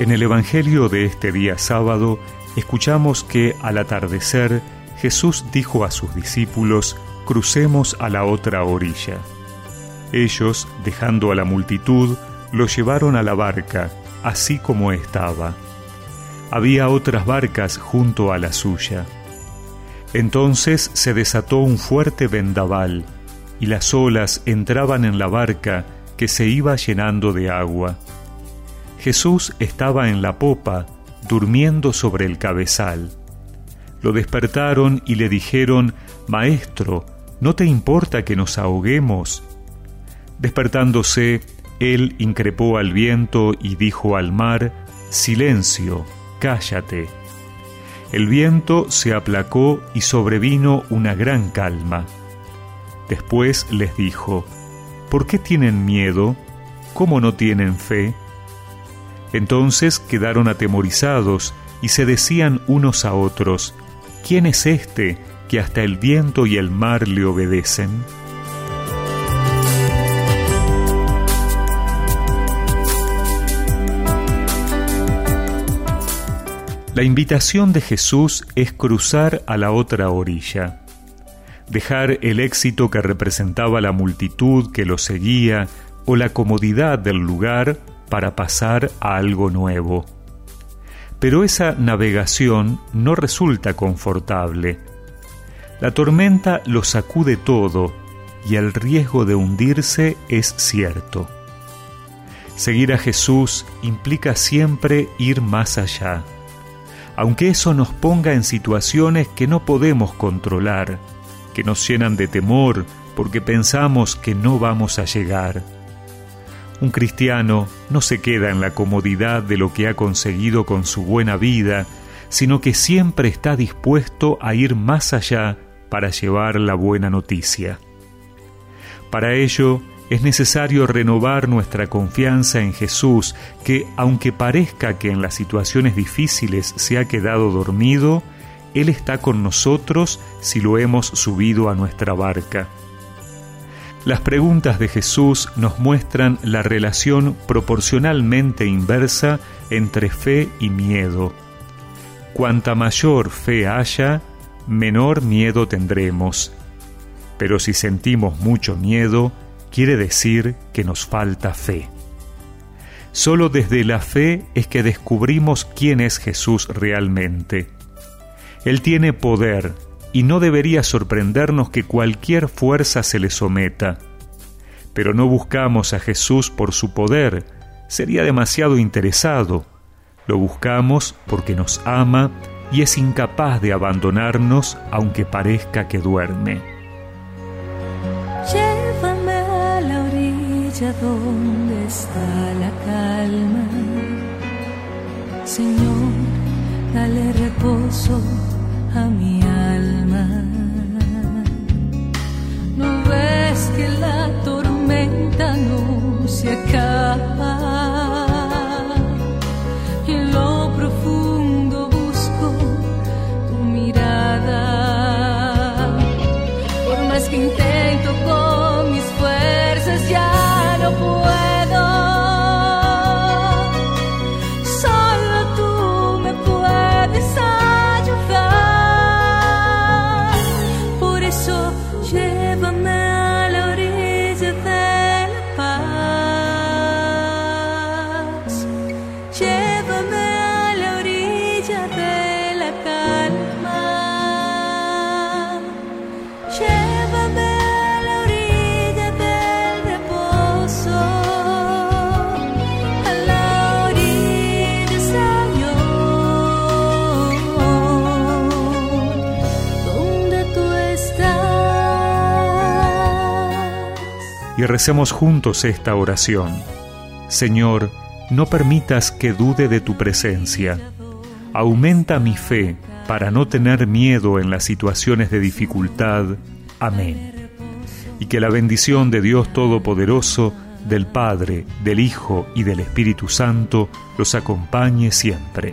En el Evangelio de este día sábado escuchamos que al atardecer Jesús dijo a sus discípulos, crucemos a la otra orilla. Ellos, dejando a la multitud, lo llevaron a la barca, así como estaba. Había otras barcas junto a la suya. Entonces se desató un fuerte vendaval, y las olas entraban en la barca que se iba llenando de agua. Jesús estaba en la popa, durmiendo sobre el cabezal. Lo despertaron y le dijeron, Maestro, ¿no te importa que nos ahoguemos? Despertándose, él increpó al viento y dijo al mar, Silencio, cállate. El viento se aplacó y sobrevino una gran calma. Después les dijo, ¿por qué tienen miedo? ¿Cómo no tienen fe? Entonces quedaron atemorizados y se decían unos a otros, ¿quién es este que hasta el viento y el mar le obedecen? La invitación de Jesús es cruzar a la otra orilla dejar el éxito que representaba la multitud que lo seguía o la comodidad del lugar para pasar a algo nuevo. Pero esa navegación no resulta confortable. La tormenta lo sacude todo y el riesgo de hundirse es cierto. Seguir a Jesús implica siempre ir más allá, aunque eso nos ponga en situaciones que no podemos controlar que nos llenan de temor porque pensamos que no vamos a llegar. Un cristiano no se queda en la comodidad de lo que ha conseguido con su buena vida, sino que siempre está dispuesto a ir más allá para llevar la buena noticia. Para ello, es necesario renovar nuestra confianza en Jesús, que aunque parezca que en las situaciones difíciles se ha quedado dormido, él está con nosotros si lo hemos subido a nuestra barca. Las preguntas de Jesús nos muestran la relación proporcionalmente inversa entre fe y miedo. Cuanta mayor fe haya, menor miedo tendremos. Pero si sentimos mucho miedo, quiere decir que nos falta fe. Solo desde la fe es que descubrimos quién es Jesús realmente. Él tiene poder y no debería sorprendernos que cualquier fuerza se le someta. Pero no buscamos a Jesús por su poder, sería demasiado interesado. Lo buscamos porque nos ama y es incapaz de abandonarnos aunque parezca que duerme. Llévame a la orilla donde está la calma. Señor, dale reposo a mi alma. No ves que la tormenta no se acaba. Y recemos juntos esta oración. Señor, no permitas que dude de tu presencia. Aumenta mi fe para no tener miedo en las situaciones de dificultad. Amén. Y que la bendición de Dios Todopoderoso, del Padre, del Hijo y del Espíritu Santo los acompañe siempre.